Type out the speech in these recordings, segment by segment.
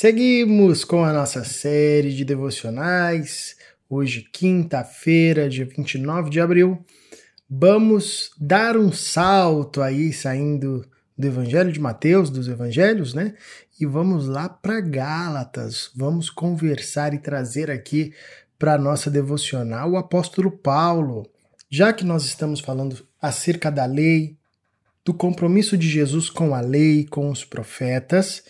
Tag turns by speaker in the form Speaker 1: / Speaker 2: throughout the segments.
Speaker 1: Seguimos com a nossa série de devocionais. Hoje, quinta-feira, dia 29 de abril, vamos dar um salto aí, saindo do Evangelho de Mateus, dos Evangelhos, né? E vamos lá para Gálatas. Vamos conversar e trazer aqui para nossa devocional o apóstolo Paulo. Já que nós estamos falando acerca da lei, do compromisso de Jesus com a lei, com os profetas,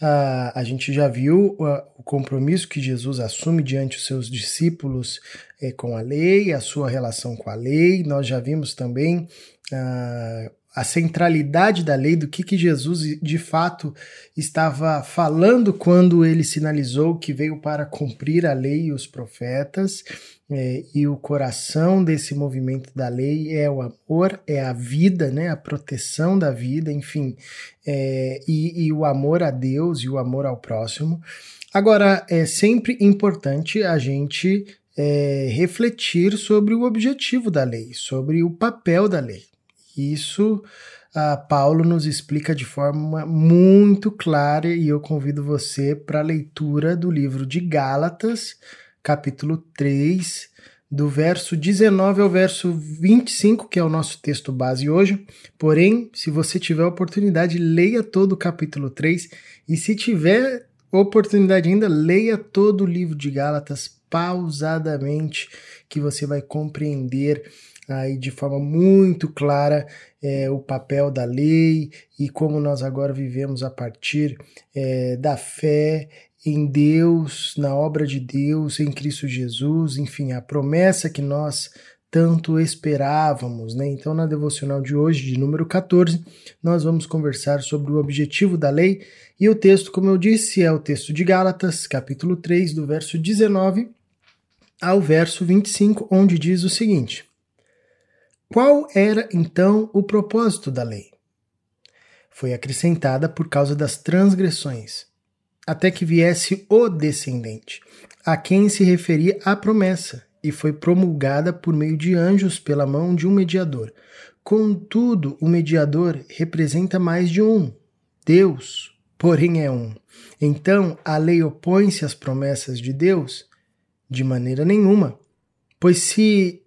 Speaker 1: uh, a gente já viu uh, o compromisso que Jesus assume diante dos seus discípulos uh, com a lei, a sua relação com a lei. Nós já vimos também uh, a centralidade da lei, do que, que Jesus de fato estava falando quando ele sinalizou que veio para cumprir a lei e os profetas. É, e o coração desse movimento da lei é o amor, é a vida, né, a proteção da vida, enfim, é, e, e o amor a Deus e o amor ao próximo. Agora, é sempre importante a gente é, refletir sobre o objetivo da lei, sobre o papel da lei. Isso Paulo nos explica de forma muito clara e eu convido você para a leitura do livro de Gálatas, capítulo 3, do verso 19 ao verso 25, que é o nosso texto base hoje. Porém, se você tiver oportunidade, leia todo o capítulo 3 e se tiver oportunidade ainda, leia todo o livro de Gálatas pausadamente, que você vai compreender aí de forma muito clara é, o papel da lei e como nós agora vivemos a partir é, da fé em Deus, na obra de Deus, em Cristo Jesus, enfim, a promessa que nós tanto esperávamos, né? Então, na devocional de hoje, de número 14, nós vamos conversar sobre o objetivo da lei e o texto, como eu disse, é o texto de Gálatas, capítulo 3, do verso 19 ao verso 25, onde diz o seguinte: qual era então o propósito da lei? Foi acrescentada por causa das transgressões, até que viesse o descendente, a quem se referia a promessa, e foi promulgada por meio de anjos pela mão de um mediador. Contudo, o mediador representa mais de um. Deus, porém, é um. Então, a lei opõe-se às promessas de Deus? De maneira nenhuma. Pois se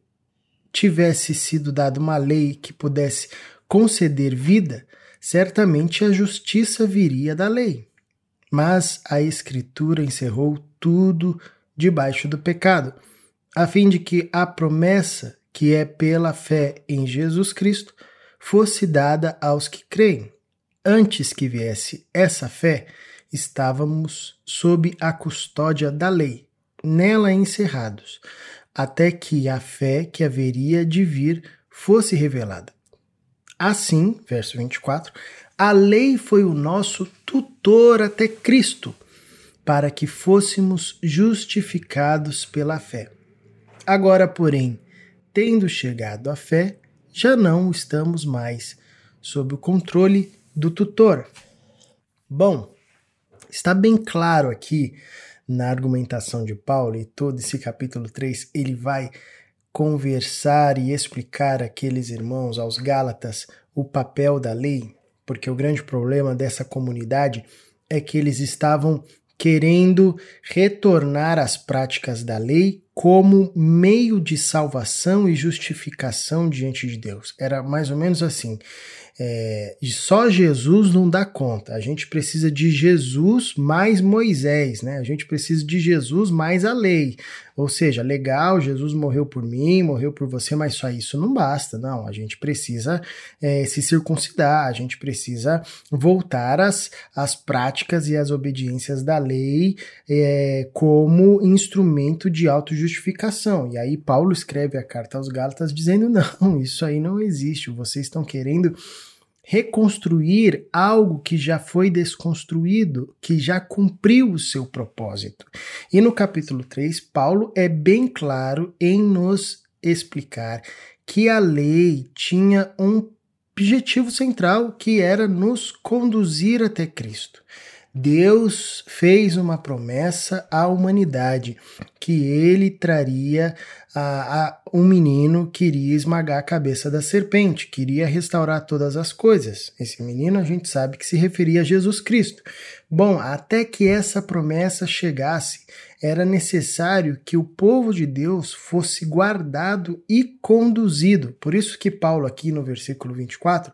Speaker 1: tivesse sido dada uma lei que pudesse conceder vida, certamente a justiça viria da lei. Mas a Escritura encerrou tudo debaixo do pecado, a fim de que a promessa, que é pela fé em Jesus Cristo, fosse dada aos que creem. Antes que viesse essa fé, estávamos sob a custódia da lei, nela encerrados, até que a fé que haveria de vir fosse revelada. Assim, verso 24, a lei foi o nosso tutor até Cristo, para que fôssemos justificados pela fé. Agora, porém, tendo chegado à fé, já não estamos mais sob o controle do tutor. Bom, está bem claro aqui na argumentação de Paulo, e todo esse capítulo 3 ele vai conversar e explicar àqueles irmãos, aos Gálatas, o papel da lei, porque o grande problema dessa comunidade é que eles estavam querendo retornar às práticas da lei como meio de salvação e justificação diante de Deus. Era mais ou menos assim. É, só Jesus não dá conta. A gente precisa de Jesus mais Moisés, né? A gente precisa de Jesus mais a lei. Ou seja, legal, Jesus morreu por mim, morreu por você, mas só isso não basta. Não, a gente precisa é, se circuncidar, a gente precisa voltar às, às práticas e às obediências da lei é, como instrumento de autojustificação. E aí Paulo escreve a carta aos Gálatas dizendo: não, isso aí não existe. Vocês estão querendo reconstruir algo que já foi desconstruído, que já cumpriu o seu propósito. E no capítulo 3, Paulo é bem claro em nos explicar que a lei tinha um objetivo central que era nos conduzir até Cristo. Deus fez uma promessa à humanidade que ele traria a, a, um menino que iria esmagar a cabeça da serpente, queria restaurar todas as coisas. Esse menino a gente sabe que se referia a Jesus Cristo. Bom, até que essa promessa chegasse, era necessário que o povo de Deus fosse guardado e conduzido. Por isso que Paulo aqui no versículo 24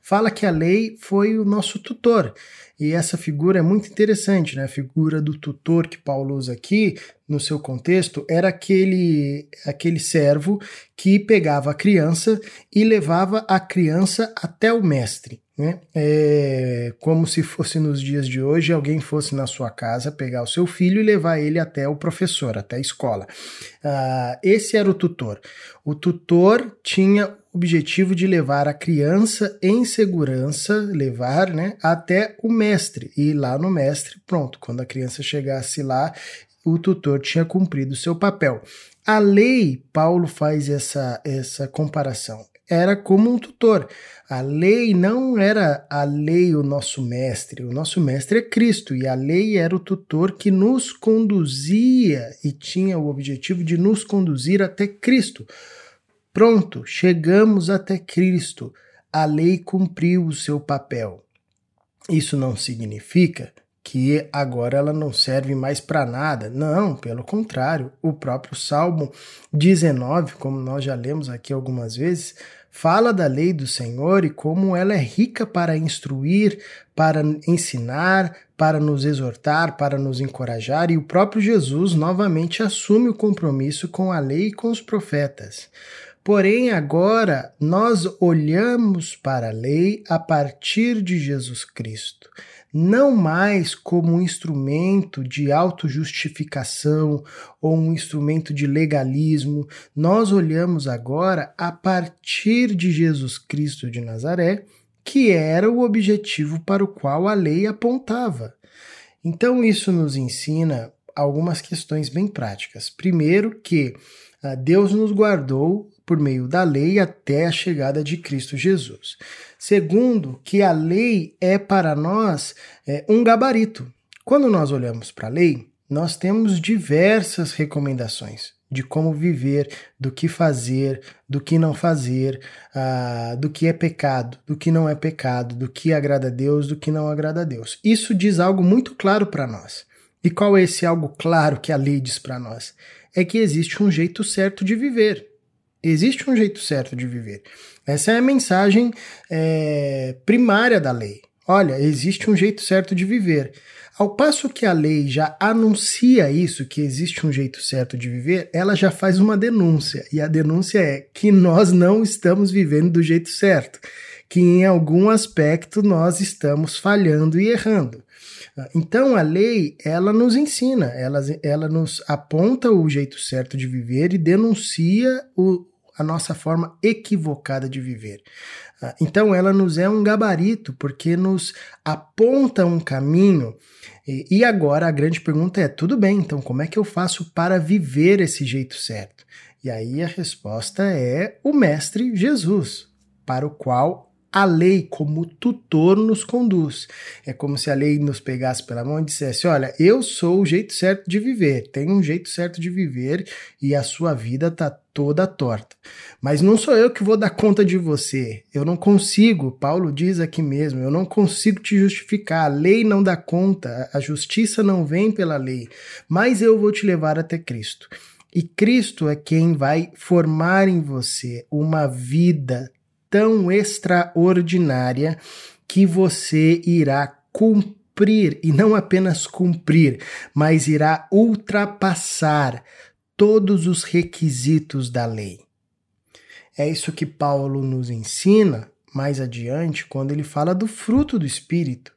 Speaker 1: fala que a lei foi o nosso tutor. E essa figura é muito interessante, né? A figura do tutor que Paulo usa aqui, no seu contexto, era aquele, aquele servo que pegava a criança e levava a criança até o mestre. Né? É como se fosse nos dias de hoje alguém fosse na sua casa pegar o seu filho e levar ele até o professor, até a escola. Uh, esse era o tutor. O tutor tinha o objetivo de levar a criança em segurança, levar né, até o mestre. E lá no mestre, pronto, quando a criança chegasse lá, o tutor tinha cumprido seu papel. A lei, Paulo faz essa, essa comparação era como um tutor. A lei não era a lei o nosso mestre, o nosso mestre é Cristo e a lei era o tutor que nos conduzia e tinha o objetivo de nos conduzir até Cristo. Pronto, chegamos até Cristo. A lei cumpriu o seu papel. Isso não significa que agora ela não serve mais para nada. Não, pelo contrário, o próprio Salmo 19, como nós já lemos aqui algumas vezes, fala da lei do Senhor e como ela é rica para instruir, para ensinar, para nos exortar, para nos encorajar, e o próprio Jesus novamente assume o compromisso com a lei e com os profetas. Porém, agora nós olhamos para a lei a partir de Jesus Cristo não mais como um instrumento de autojustificação ou um instrumento de legalismo. Nós olhamos agora a partir de Jesus Cristo de Nazaré, que era o objetivo para o qual a lei apontava. Então, isso nos ensina algumas questões bem práticas. Primeiro, que ah, Deus nos guardou por meio da lei até a chegada de Cristo Jesus. Segundo, que a lei é para nós é, um gabarito. Quando nós olhamos para a lei, nós temos diversas recomendações de como viver, do que fazer, do que não fazer, uh, do que é pecado, do que não é pecado, do que agrada a Deus, do que não agrada a Deus. Isso diz algo muito claro para nós. E qual é esse algo claro que a lei diz para nós? É que existe um jeito certo de viver. Existe um jeito certo de viver. Essa é a mensagem é, primária da lei. Olha, existe um jeito certo de viver. Ao passo que a lei já anuncia isso, que existe um jeito certo de viver, ela já faz uma denúncia. E a denúncia é que nós não estamos vivendo do jeito certo, que em algum aspecto nós estamos falhando e errando. Então a lei, ela nos ensina, ela, ela nos aponta o jeito certo de viver e denuncia o, nossa forma equivocada de viver. Ah, então, ela nos é um gabarito, porque nos aponta um caminho. E agora a grande pergunta é: tudo bem, então como é que eu faço para viver esse jeito certo? E aí a resposta é o Mestre Jesus, para o qual a lei como tutor nos conduz. É como se a lei nos pegasse pela mão e dissesse: Olha, eu sou o jeito certo de viver, tem um jeito certo de viver e a sua vida está toda torta. Mas não sou eu que vou dar conta de você. Eu não consigo, Paulo diz aqui mesmo, eu não consigo te justificar. A lei não dá conta, a justiça não vem pela lei, mas eu vou te levar até Cristo. E Cristo é quem vai formar em você uma vida tão extraordinária que você irá cumprir, e não apenas cumprir, mas irá ultrapassar todos os requisitos da lei. É isso que Paulo nos ensina mais adiante quando ele fala do fruto do Espírito,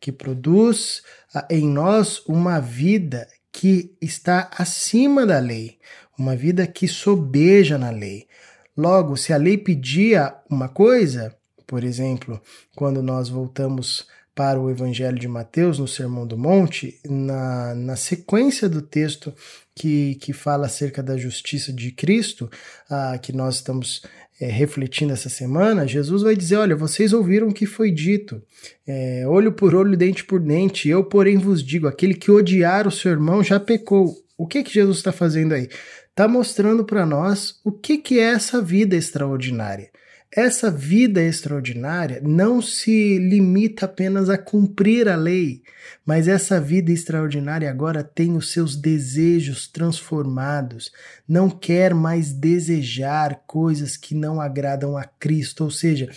Speaker 1: que produz ah, em nós uma vida que está acima da lei, uma vida que sobeja na lei, Logo, se a lei pedia uma coisa, por exemplo, quando nós voltamos para o Evangelho de Mateus, no Sermão do Monte, na, na sequência do texto que, que fala acerca da justiça de Cristo, ah, que nós estamos é, refletindo essa semana, Jesus vai dizer: Olha, vocês ouviram o que foi dito, é, olho por olho, dente por dente, eu, porém, vos digo: aquele que odiar o seu irmão já pecou. O que que Jesus está fazendo aí? Está mostrando para nós o que que é essa vida extraordinária. Essa vida extraordinária não se limita apenas a cumprir a lei, mas essa vida extraordinária agora tem os seus desejos transformados, não quer mais desejar coisas que não agradam a Cristo, ou seja,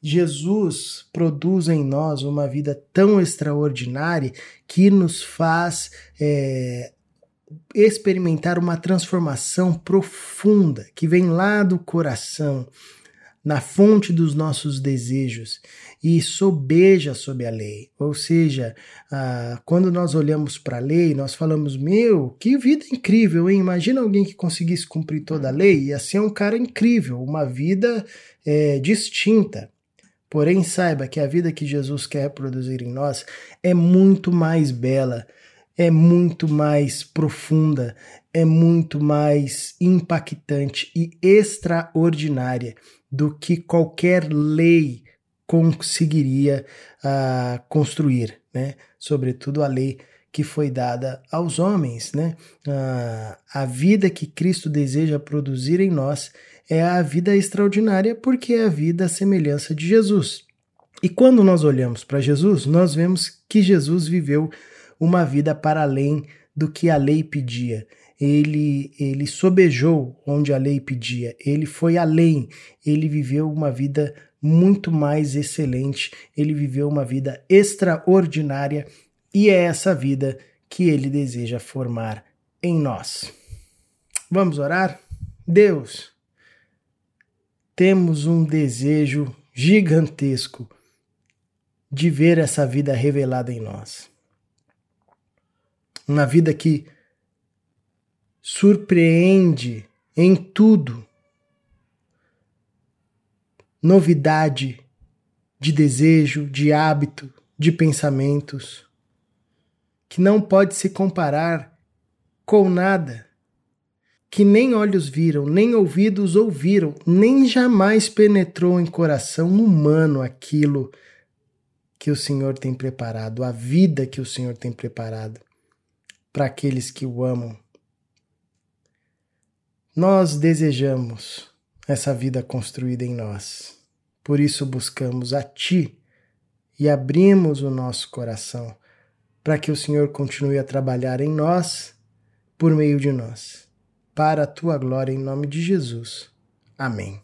Speaker 1: Jesus produz em nós uma vida tão extraordinária que nos faz é, experimentar uma transformação profunda que vem lá do coração na fonte dos nossos desejos e sobeja sob a lei. Ou seja, ah, quando nós olhamos para a lei, nós falamos: Meu, que vida incrível, hein? Imagina alguém que conseguisse cumprir toda a lei, e assim é um cara incrível, uma vida é, distinta. Porém, saiba que a vida que Jesus quer produzir em nós é muito mais bela, é muito mais profunda, é muito mais impactante e extraordinária do que qualquer lei conseguiria uh, construir, né? Sobretudo a lei que foi dada aos homens, né? Uh, a vida que Cristo deseja produzir em nós é a vida extraordinária porque é a vida à semelhança de Jesus. E quando nós olhamos para Jesus, nós vemos que Jesus viveu uma vida para além do que a lei pedia ele, ele sobejou onde a lei pedia, ele foi além, ele viveu uma vida muito mais excelente, ele viveu uma vida extraordinária e é essa vida que ele deseja formar em nós. Vamos orar? Deus, temos um desejo gigantesco de ver essa vida revelada em nós. Uma vida que surpreende em tudo. Novidade de desejo, de hábito, de pensamentos, que não pode se comparar com nada, que nem olhos viram, nem ouvidos ouviram, nem jamais penetrou em coração humano aquilo que o Senhor tem preparado, a vida que o Senhor tem preparado para aqueles que o amam nós desejamos essa vida construída em nós. Por isso buscamos a Ti e abrimos o nosso coração para que o Senhor continue a trabalhar em nós, por meio de nós. Para a tua glória, em nome de Jesus. Amém.